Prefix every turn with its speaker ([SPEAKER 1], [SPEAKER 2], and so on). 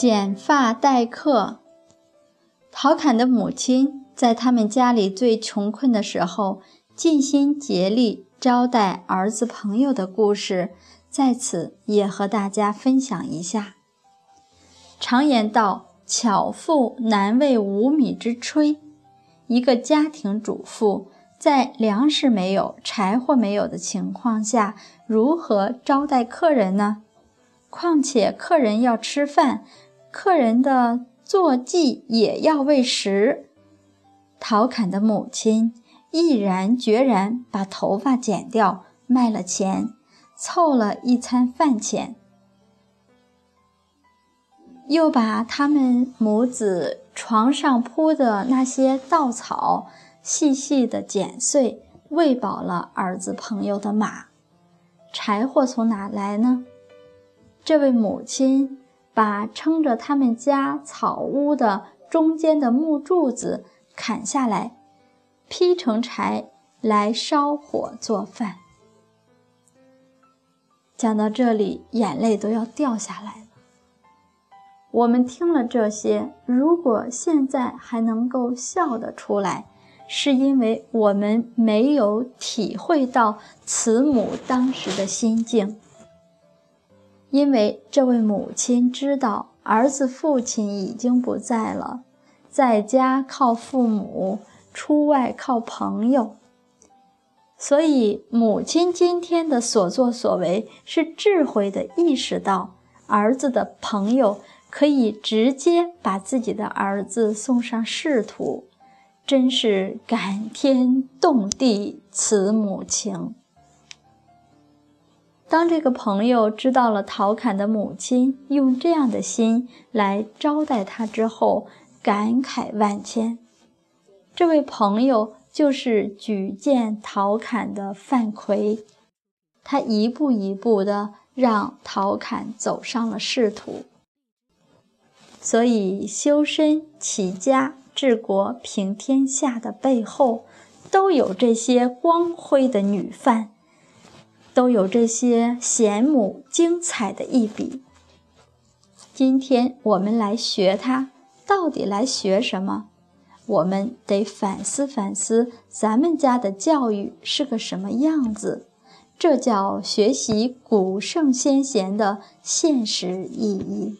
[SPEAKER 1] 剪发待客。陶侃的母亲在他们家里最穷困的时候，尽心竭力招待儿子朋友的故事，在此也和大家分享一下。常言道：“巧妇难为无米之炊。”一个家庭主妇在粮食没有、柴火没有的情况下，如何招待客人呢？况且客人要吃饭，客人的坐骑也要喂食。陶侃的母亲毅然决然把头发剪掉，卖了钱，凑了一餐饭钱，又把他们母子床上铺的那些稻草细细的剪碎，喂饱了儿子朋友的马。柴火从哪来呢？这位母亲把撑着他们家草屋的中间的木柱子砍下来，劈成柴来烧火做饭。讲到这里，眼泪都要掉下来了。我们听了这些，如果现在还能够笑得出来，是因为我们没有体会到慈母当时的心境。因为这位母亲知道儿子父亲已经不在了，在家靠父母，出外靠朋友，所以母亲今天的所作所为是智慧的意识到儿子的朋友可以直接把自己的儿子送上仕途，真是感天动地，慈母情。当这个朋友知道了陶侃的母亲用这样的心来招待他之后，感慨万千。这位朋友就是举荐陶侃的范奎，他一步一步的让陶侃走上了仕途。所以，修身、齐家、治国、平天下的背后，都有这些光辉的女范。都有这些贤母精彩的一笔。今天我们来学它，到底来学什么？我们得反思反思，咱们家的教育是个什么样子？这叫学习古圣先贤的现实意义。